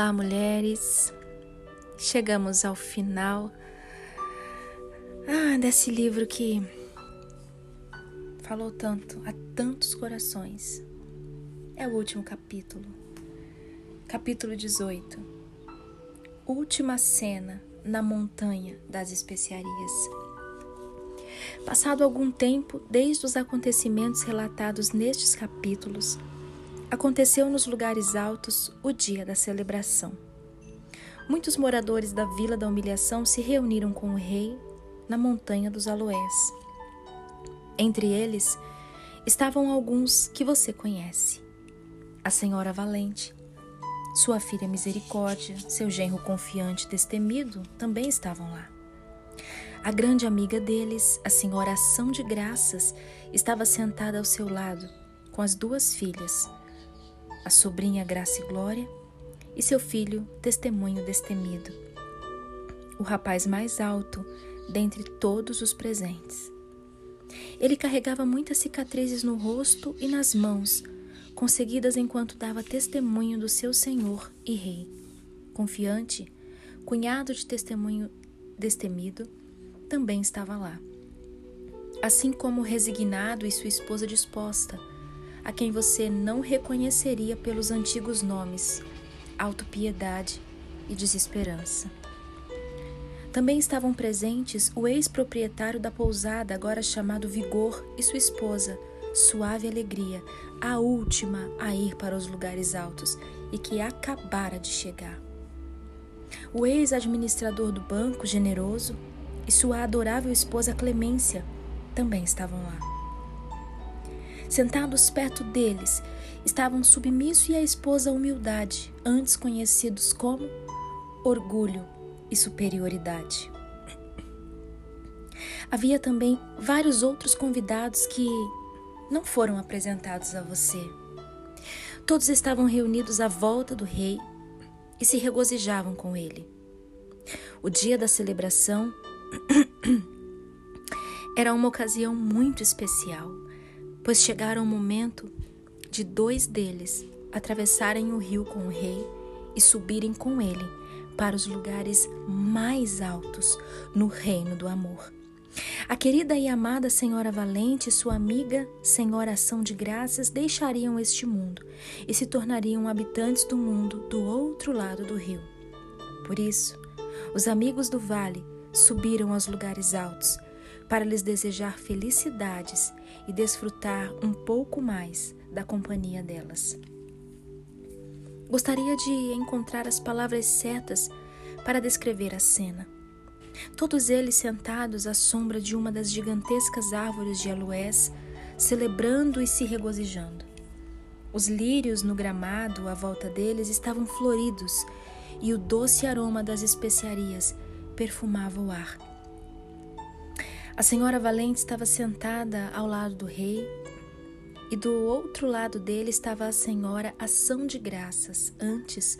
Olá, mulheres. Chegamos ao final ah, desse livro que falou tanto a tantos corações. É o último capítulo. Capítulo 18. Última cena na montanha das especiarias. Passado algum tempo desde os acontecimentos relatados nestes capítulos, Aconteceu nos lugares altos o dia da celebração. Muitos moradores da Vila da Humilhação se reuniram com o rei na Montanha dos Aloés. Entre eles estavam alguns que você conhece: a Senhora Valente, sua filha Misericórdia, seu genro confiante e destemido também estavam lá. A grande amiga deles, a Senhora Ação de Graças, estava sentada ao seu lado com as duas filhas, a sobrinha Graça e Glória e seu filho Testemunho Destemido, o rapaz mais alto dentre todos os presentes. Ele carregava muitas cicatrizes no rosto e nas mãos, conseguidas enquanto dava testemunho do seu Senhor e Rei. Confiante, cunhado de Testemunho Destemido, também estava lá. Assim como resignado e sua esposa disposta, a quem você não reconheceria pelos antigos nomes, autopiedade e desesperança. Também estavam presentes o ex-proprietário da pousada, agora chamado Vigor, e sua esposa, Suave Alegria, a última a ir para os lugares altos e que acabara de chegar. O ex-administrador do banco, Generoso, e sua adorável esposa Clemência também estavam lá. Sentados perto deles estavam Submisso e a esposa Humildade, antes conhecidos como Orgulho e Superioridade. Havia também vários outros convidados que não foram apresentados a você. Todos estavam reunidos à volta do rei e se regozijavam com ele. O dia da celebração era uma ocasião muito especial pois chegara o momento de dois deles atravessarem o rio com o rei e subirem com ele para os lugares mais altos no reino do amor. A querida e amada Senhora Valente e sua amiga Senhora Ação de Graças deixariam este mundo e se tornariam habitantes do mundo do outro lado do rio. Por isso, os amigos do vale subiram aos lugares altos para lhes desejar felicidades e desfrutar um pouco mais da companhia delas. Gostaria de encontrar as palavras certas para descrever a cena. Todos eles sentados à sombra de uma das gigantescas árvores de aloés, celebrando e se regozijando. Os lírios no gramado à volta deles estavam floridos e o doce aroma das especiarias perfumava o ar. A senhora Valente estava sentada ao lado do rei e do outro lado dele estava a senhora Ação de Graças, antes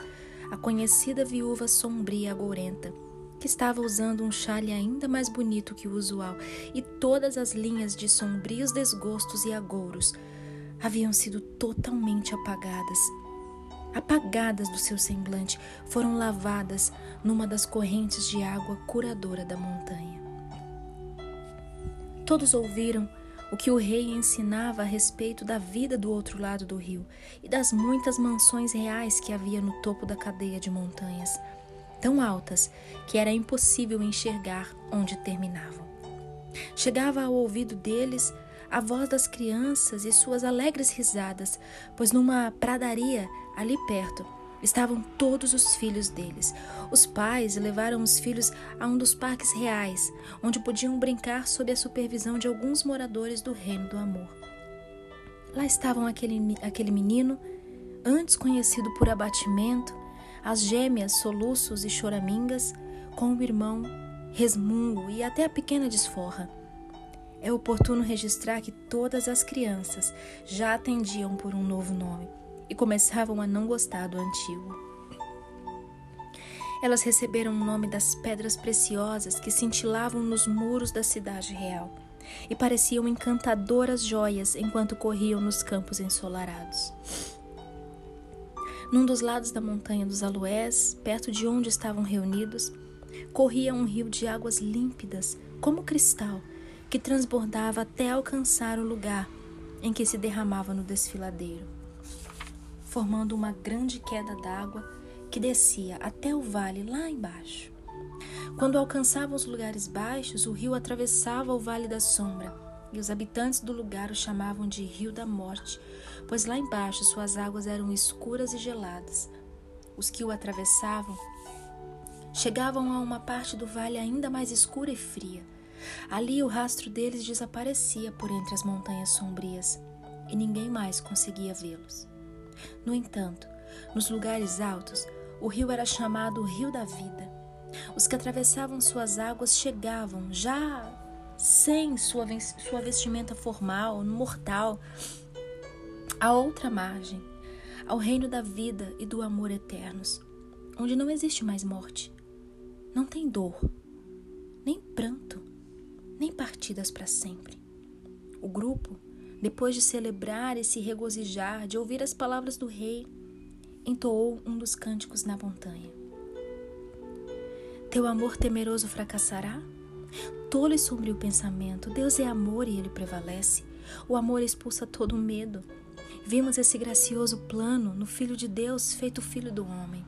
a conhecida viúva sombria agourenta, que estava usando um chale ainda mais bonito que o usual, e todas as linhas de sombrios desgostos e agouros haviam sido totalmente apagadas. Apagadas do seu semblante, foram lavadas numa das correntes de água curadora da montanha. Todos ouviram o que o rei ensinava a respeito da vida do outro lado do rio e das muitas mansões reais que havia no topo da cadeia de montanhas, tão altas que era impossível enxergar onde terminavam. Chegava ao ouvido deles a voz das crianças e suas alegres risadas, pois numa pradaria ali perto estavam todos os filhos deles. Os pais levaram os filhos a um dos parques reais, onde podiam brincar sob a supervisão de alguns moradores do Reino do Amor. Lá estavam aquele, aquele menino, antes conhecido por abatimento, as gêmeas, soluços e choramingas, com o irmão, resmungo e até a pequena desforra. É oportuno registrar que todas as crianças já atendiam por um novo nome e começavam a não gostar do antigo. Elas receberam o nome das pedras preciosas que cintilavam nos muros da cidade real e pareciam encantadoras joias enquanto corriam nos campos ensolarados. Num dos lados da montanha dos aloés, perto de onde estavam reunidos, corria um rio de águas límpidas, como cristal, que transbordava até alcançar o lugar em que se derramava no desfiladeiro, formando uma grande queda d'água que descia até o vale lá embaixo. Quando alcançava os lugares baixos, o rio atravessava o vale da sombra, e os habitantes do lugar o chamavam de Rio da Morte, pois lá embaixo suas águas eram escuras e geladas. Os que o atravessavam chegavam a uma parte do vale ainda mais escura e fria. Ali o rastro deles desaparecia por entre as montanhas sombrias e ninguém mais conseguia vê-los. No entanto, nos lugares altos, o rio era chamado Rio da Vida. Os que atravessavam suas águas chegavam, já sem sua, sua vestimenta formal, mortal, a outra margem, ao reino da vida e do amor eternos, onde não existe mais morte, não tem dor, nem pranto, nem partidas para sempre. O grupo, depois de celebrar e se regozijar, de ouvir as palavras do rei, entoou um dos cânticos na montanha. Teu amor temeroso fracassará? Tolo e sombrio pensamento, Deus é amor e ele prevalece. O amor expulsa todo medo. Vimos esse gracioso plano no Filho de Deus, feito Filho do homem.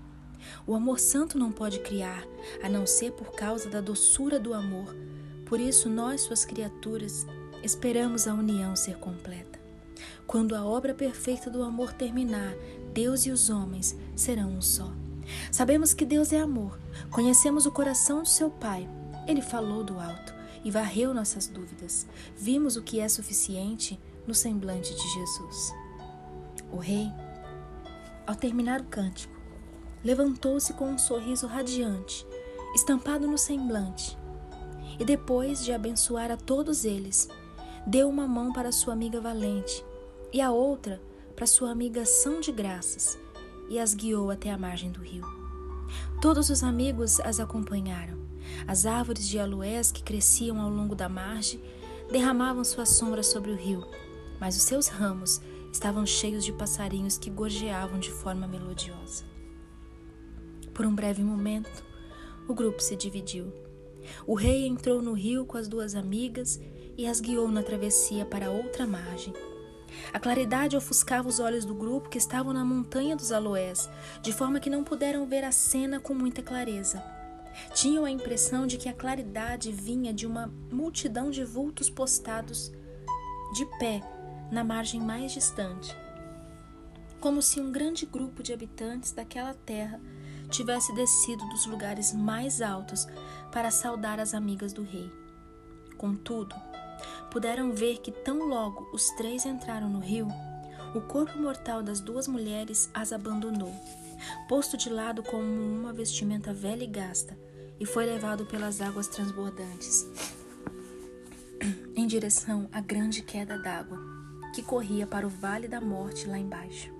O amor santo não pode criar, a não ser por causa da doçura do amor. Por isso, nós, suas criaturas, esperamos a união ser completa. Quando a obra perfeita do amor terminar, Deus e os homens serão um só. Sabemos que Deus é amor, conhecemos o coração de seu Pai. Ele falou do alto e varreu nossas dúvidas. Vimos o que é suficiente no semblante de Jesus. O rei, ao terminar o cântico, levantou-se com um sorriso radiante, estampado no semblante, e depois de abençoar a todos eles, deu uma mão para sua amiga valente e a outra para sua amiga São de Graças e as guiou até a margem do rio. Todos os amigos as acompanharam. As árvores de aloés que cresciam ao longo da margem derramavam sua sombra sobre o rio, mas os seus ramos estavam cheios de passarinhos que gorjeavam de forma melodiosa. Por um breve momento, o grupo se dividiu. O rei entrou no rio com as duas amigas e as guiou na travessia para outra margem. A claridade ofuscava os olhos do grupo que estavam na montanha dos aloés, de forma que não puderam ver a cena com muita clareza. Tinham a impressão de que a claridade vinha de uma multidão de vultos postados de pé na margem mais distante, como se um grande grupo de habitantes daquela terra tivesse descido dos lugares mais altos para saudar as amigas do rei. Contudo, puderam ver que tão logo os três entraram no rio, o corpo mortal das duas mulheres as abandonou, posto de lado como uma vestimenta velha e gasta, e foi levado pelas águas transbordantes em direção à grande queda d'água que corria para o vale da morte lá embaixo.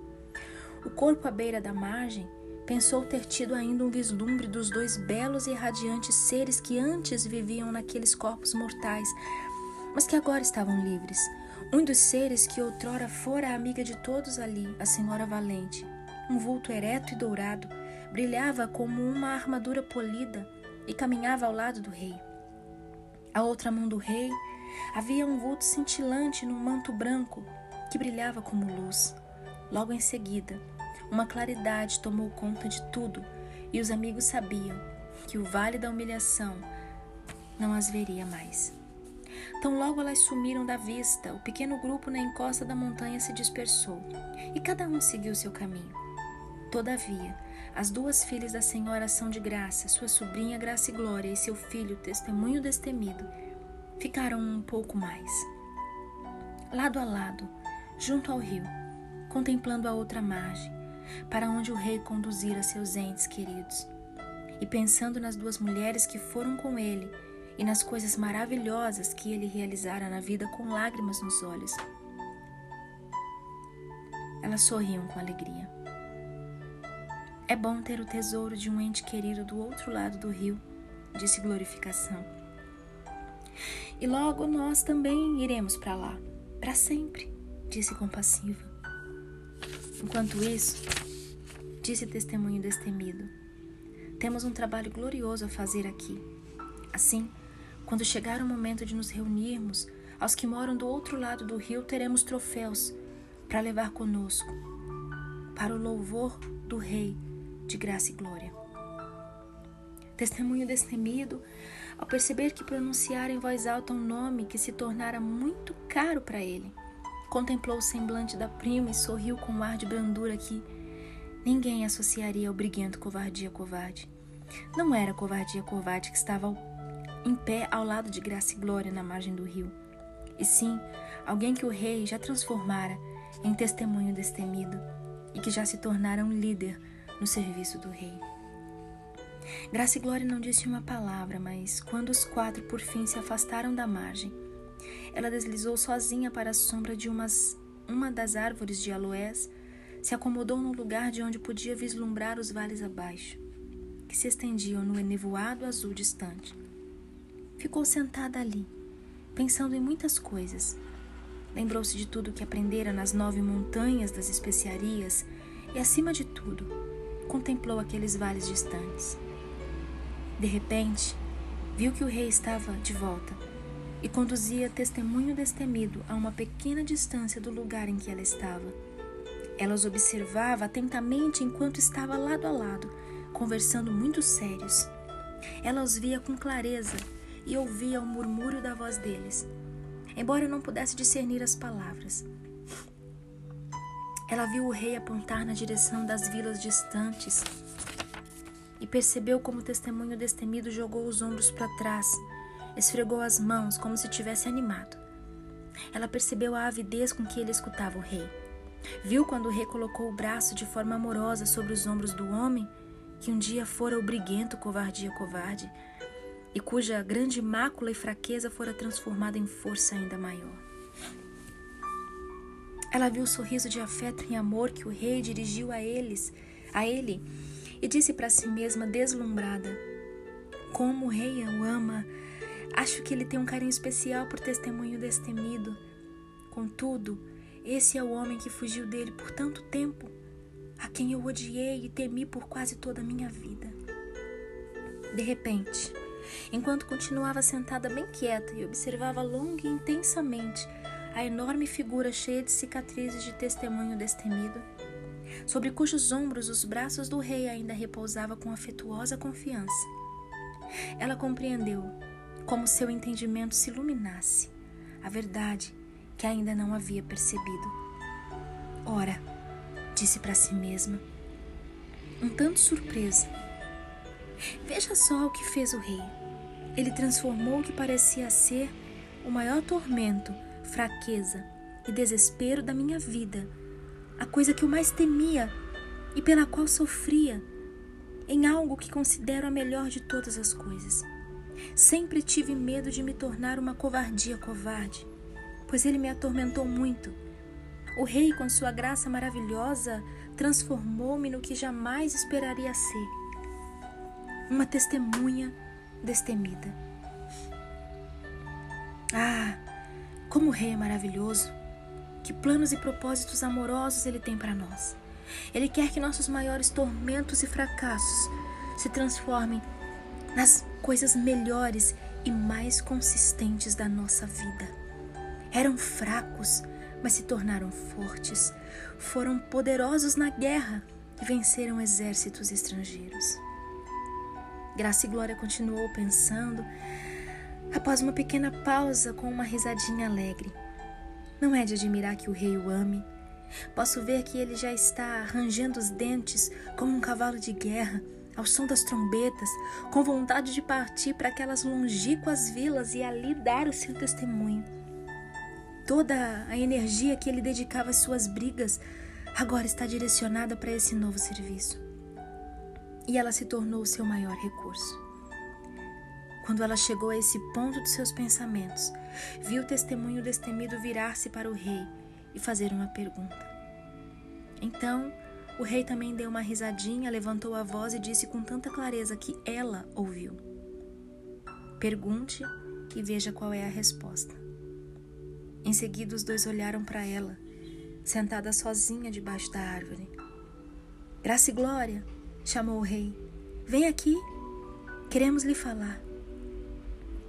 O corpo à beira da margem pensou ter tido ainda um vislumbre dos dois belos e radiantes seres que antes viviam naqueles corpos mortais, mas que agora estavam livres. Um dos seres que outrora fora a amiga de todos ali, a Senhora Valente, um vulto ereto e dourado, brilhava como uma armadura polida e caminhava ao lado do rei. À outra mão do rei havia um vulto cintilante num manto branco que brilhava como luz. Logo em seguida, uma claridade tomou conta de tudo e os amigos sabiam que o vale da humilhação não as veria mais. Tão logo elas sumiram da vista, o pequeno grupo na encosta da montanha se dispersou e cada um seguiu seu caminho. Todavia, as duas filhas da Senhora São de Graça, sua sobrinha Graça e Glória e seu filho Testemunho Destemido, ficaram um pouco mais. Lado a lado, junto ao rio, contemplando a outra margem, para onde o rei conduzira seus entes queridos, e pensando nas duas mulheres que foram com ele e nas coisas maravilhosas que ele realizara na vida com lágrimas nos olhos. Elas sorriam com alegria. É bom ter o tesouro de um ente querido do outro lado do rio, disse Glorificação. E logo nós também iremos para lá, para sempre, disse Compassiva. Enquanto isso, disse testemunho destemido. Temos um trabalho glorioso a fazer aqui. Assim, quando chegar o momento de nos reunirmos, aos que moram do outro lado do rio teremos troféus para levar conosco, para o louvor do Rei de graça e glória. Testemunho destemido, ao perceber que pronunciara em voz alta um nome que se tornara muito caro para ele, contemplou o semblante da prima e sorriu com um ar de brandura que ninguém associaria ao briguento covardia covarde. Não era covardia covarde que estava em pé ao lado de Graça e Glória na margem do rio, e sim alguém que o rei já transformara em testemunho destemido e que já se tornara um líder no serviço do rei. Graça e Glória não disse uma palavra, mas quando os quatro por fim se afastaram da margem, ela deslizou sozinha para a sombra de umas, uma das árvores de aloés, se acomodou num lugar de onde podia vislumbrar os vales abaixo, que se estendiam no enevoado azul distante. Ficou sentada ali, pensando em muitas coisas. Lembrou-se de tudo que aprendera nas nove montanhas das especiarias e, acima de tudo, contemplou aqueles vales distantes. De repente, viu que o rei estava de volta e conduzia testemunho destemido a uma pequena distância do lugar em que ela estava. Ela os observava atentamente enquanto estava lado a lado, conversando muito sérios. Ela os via com clareza e ouvia o murmúrio da voz deles, embora não pudesse discernir as palavras. Ela viu o rei apontar na direção das vilas distantes e percebeu como o testemunho destemido jogou os ombros para trás, esfregou as mãos como se tivesse animado. Ela percebeu a avidez com que ele escutava o rei. Viu quando o rei colocou o braço de forma amorosa sobre os ombros do homem, que um dia fora o briguento covardia covarde, e cuja grande mácula e fraqueza fora transformada em força ainda maior. Ela viu o sorriso de afeto e amor que o rei dirigiu a eles, a ele, e disse para si mesma, deslumbrada: Como o rei o ama! Acho que ele tem um carinho especial por testemunho destemido. Contudo, esse é o homem que fugiu dele por tanto tempo, a quem eu odiei e temi por quase toda a minha vida. De repente, enquanto continuava sentada bem quieta e observava longa e intensamente a enorme figura cheia de cicatrizes de testemunho destemido, sobre cujos ombros os braços do rei ainda repousavam com afetuosa confiança. Ela compreendeu, como seu entendimento se iluminasse, a verdade que ainda não havia percebido. Ora, disse para si mesma, um tanto surpresa. Veja só o que fez o rei. Ele transformou o que parecia ser o maior tormento, fraqueza e desespero da minha vida a coisa que eu mais temia e pela qual sofria, em algo que considero a melhor de todas as coisas. Sempre tive medo de me tornar uma covardia covarde, pois ele me atormentou muito. O rei, com sua graça maravilhosa, transformou-me no que jamais esperaria ser uma testemunha destemida. Ah, como o rei é maravilhoso! Que planos e propósitos amorosos Ele tem para nós. Ele quer que nossos maiores tormentos e fracassos se transformem nas coisas melhores e mais consistentes da nossa vida. Eram fracos, mas se tornaram fortes. Foram poderosos na guerra e venceram exércitos estrangeiros. Graça e Glória continuou pensando, após uma pequena pausa com uma risadinha alegre. Não é de admirar que o rei o ame. Posso ver que ele já está rangendo os dentes como um cavalo de guerra, ao som das trombetas, com vontade de partir para aquelas longínquas vilas e ali dar o seu testemunho. Toda a energia que ele dedicava às suas brigas agora está direcionada para esse novo serviço. E ela se tornou o seu maior recurso. Quando ela chegou a esse ponto de seus pensamentos, viu o testemunho destemido virar-se para o rei e fazer uma pergunta. Então, o rei também deu uma risadinha, levantou a voz e disse com tanta clareza que ela ouviu: Pergunte e veja qual é a resposta. Em seguida, os dois olharam para ela, sentada sozinha debaixo da árvore. Graça e glória, chamou o rei. Vem aqui, queremos lhe falar.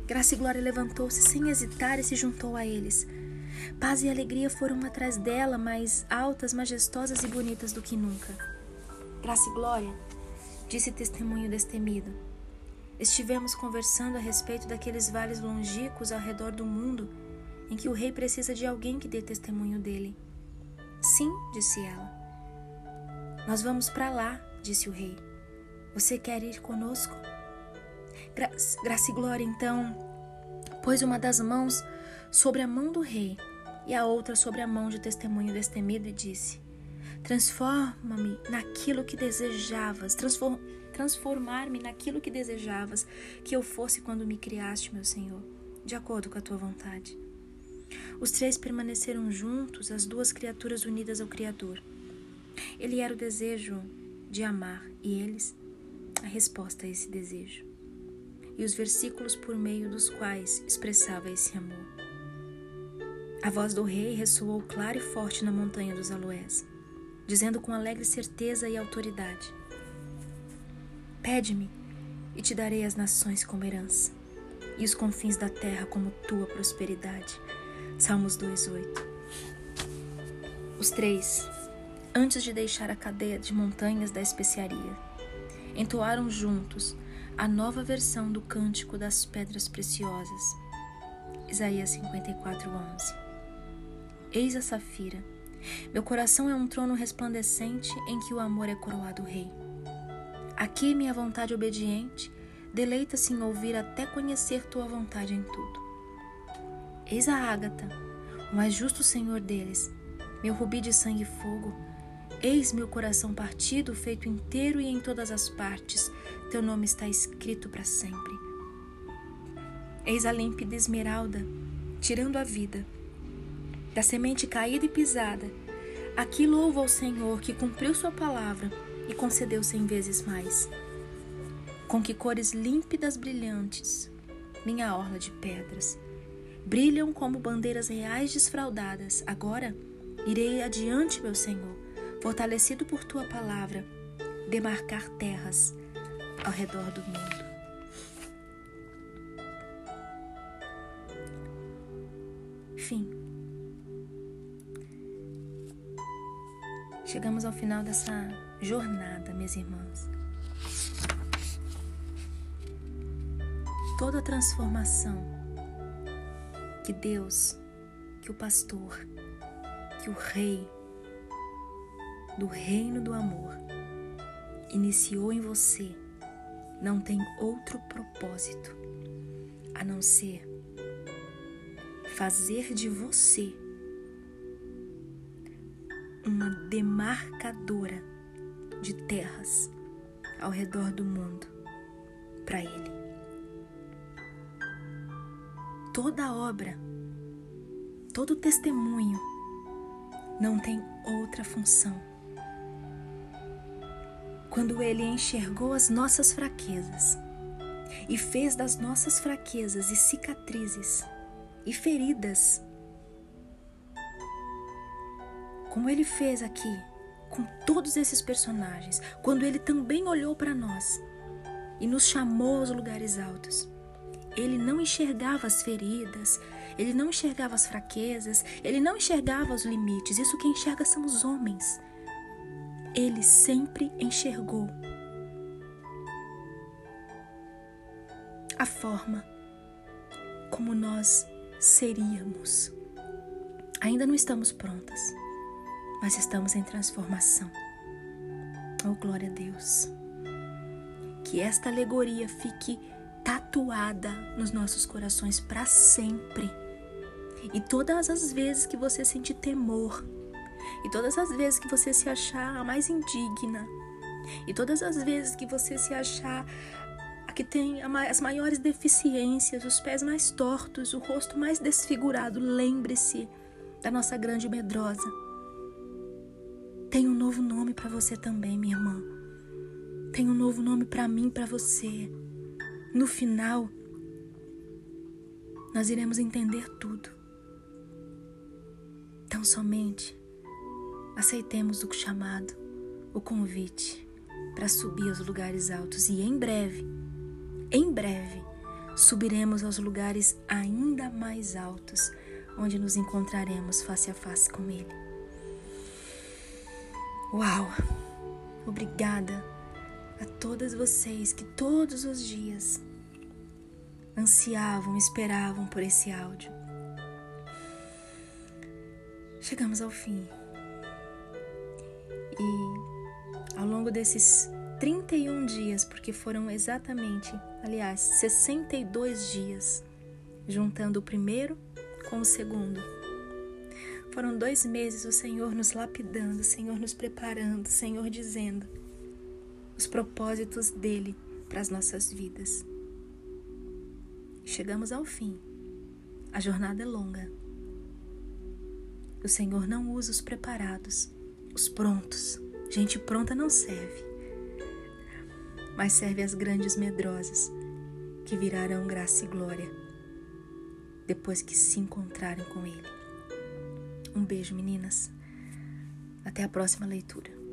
Graça e glória levantou-se sem hesitar e se juntou a eles. Paz e alegria foram atrás dela, mais altas, majestosas e bonitas do que nunca. Graça e glória, disse testemunho destemido. Estivemos conversando a respeito daqueles vales longínquos ao redor do mundo em que o rei precisa de alguém que dê testemunho dele. Sim, disse ela. Nós vamos para lá, disse o rei. Você quer ir conosco? Gra Graça e Glória, então, pôs uma das mãos sobre a mão do rei e a outra sobre a mão de testemunho destemido e disse: Transforma-me naquilo que desejavas, transform transformar-me naquilo que desejavas que eu fosse quando me criaste, meu Senhor, de acordo com a tua vontade. Os três permaneceram juntos, as duas criaturas unidas ao Criador. Ele era o desejo de amar e eles a resposta a esse desejo. E os versículos por meio dos quais expressava esse amor. A voz do rei ressoou clara e forte na montanha dos aloés, dizendo com alegre certeza e autoridade: Pede-me, e te darei as nações como herança, e os confins da terra como tua prosperidade. Salmos 2:8. Os três, antes de deixar a cadeia de montanhas da especiaria, entoaram juntos a nova versão do Cântico das Pedras Preciosas. Isaías 54:11. Eis a safira. Meu coração é um trono resplandecente em que o amor é coroado rei. Aqui minha vontade obediente deleita-se em ouvir até conhecer tua vontade em tudo. Eis a ágata, o mais justo Senhor deles, meu rubi de sangue e fogo. Eis meu coração partido, feito inteiro e em todas as partes, teu nome está escrito para sempre. Eis a límpida esmeralda, tirando a vida. Da semente caída e pisada, aqui louva o Senhor que cumpriu sua palavra e concedeu cem vezes mais. Com que cores límpidas brilhantes, minha orla de pedras brilham como bandeiras reais desfraldadas. Agora irei adiante, meu Senhor, fortalecido por tua palavra, demarcar terras ao redor do mundo. Fim. Chegamos ao final dessa jornada, minhas irmãs. Toda transformação que Deus, que o pastor, que o rei do reino do amor. Iniciou em você. Não tem outro propósito a não ser fazer de você uma demarcadora de terras ao redor do mundo para Ele. Toda obra, todo testemunho não tem outra função. Quando ele enxergou as nossas fraquezas e fez das nossas fraquezas e cicatrizes e feridas, como ele fez aqui com todos esses personagens, quando ele também olhou para nós e nos chamou aos lugares altos ele não enxergava as feridas, ele não enxergava as fraquezas, ele não enxergava os limites. Isso que enxerga são os homens. Ele sempre enxergou a forma como nós seríamos. Ainda não estamos prontas, mas estamos em transformação. Oh, glória a Deus. Que esta alegoria fique tatuada nos nossos corações para sempre. E todas as vezes que você sentir temor, e todas as vezes que você se achar a mais indigna, e todas as vezes que você se achar a que tem as maiores deficiências, os pés mais tortos, o rosto mais desfigurado, lembre-se da nossa grande medrosa. Tem um novo nome para você também, minha irmã. Tem um novo nome para mim, para você. No final, nós iremos entender tudo. Tão somente aceitemos o chamado, o convite para subir aos lugares altos e em breve, em breve, subiremos aos lugares ainda mais altos, onde nos encontraremos face a face com Ele. Uau! Obrigada a todas vocês que todos os dias ansiavam, esperavam por esse áudio. Chegamos ao fim. E ao longo desses 31 dias, porque foram exatamente, aliás, 62 dias, juntando o primeiro com o segundo. Foram dois meses o Senhor nos lapidando, o Senhor nos preparando, o Senhor dizendo os propósitos dele para as nossas vidas. Chegamos ao fim. A jornada é longa. O Senhor não usa os preparados, os prontos. Gente pronta não serve, mas serve as grandes medrosas que virarão graça e glória depois que se encontrarem com Ele. Um beijo, meninas. Até a próxima leitura.